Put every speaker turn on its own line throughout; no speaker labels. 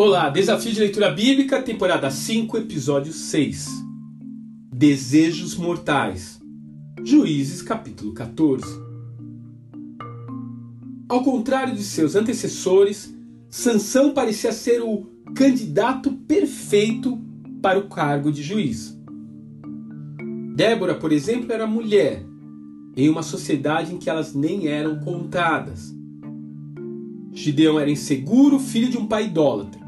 Olá, Desafio de Leitura Bíblica, temporada 5, episódio 6. Desejos Mortais. Juízes, capítulo 14. Ao contrário de seus antecessores, Sansão parecia ser o candidato perfeito para o cargo de juiz. Débora, por exemplo, era mulher, em uma sociedade em que elas nem eram contadas. Gideão era inseguro, filho de um pai idólatra.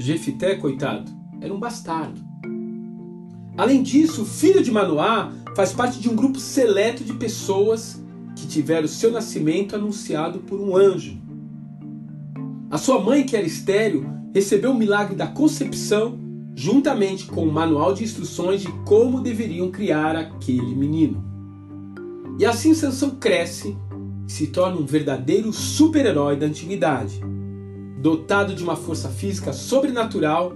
Jefité, coitado, era um bastardo. Além disso, o filho de Manoá faz parte de um grupo seleto de pessoas que tiveram seu nascimento anunciado por um anjo. A sua mãe, que era estéril, recebeu o milagre da concepção juntamente com um manual de instruções de como deveriam criar aquele menino. E assim Sansão cresce e se torna um verdadeiro super-herói da antiguidade Dotado de uma força física sobrenatural,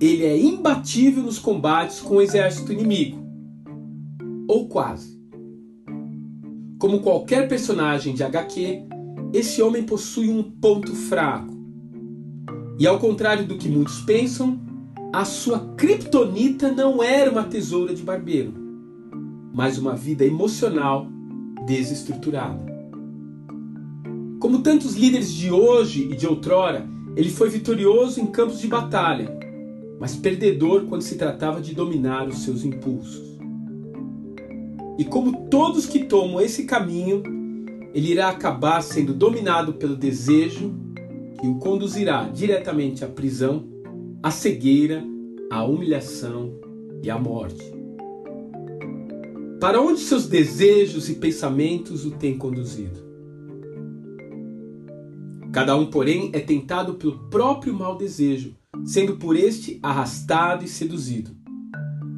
ele é imbatível nos combates com o exército inimigo. Ou quase. Como qualquer personagem de HQ, esse homem possui um ponto fraco. E ao contrário do que muitos pensam, a sua kriptonita não era uma tesoura de barbeiro, mas uma vida emocional desestruturada. Como tantos líderes de hoje e de outrora, ele foi vitorioso em campos de batalha, mas perdedor quando se tratava de dominar os seus impulsos. E como todos que tomam esse caminho, ele irá acabar sendo dominado pelo desejo que o conduzirá diretamente à prisão, à cegueira, à humilhação e à morte. Para onde seus desejos e pensamentos o têm conduzido? Cada um, porém, é tentado pelo próprio mau desejo, sendo por este arrastado e seduzido.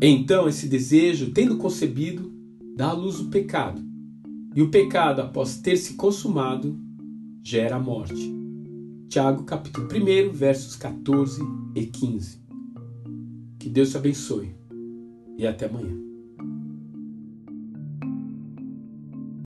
Então, esse desejo, tendo concebido, dá à luz o pecado. E o pecado, após ter se consumado, gera a morte. Tiago, capítulo 1, versos 14 e 15. Que Deus te abençoe e até amanhã.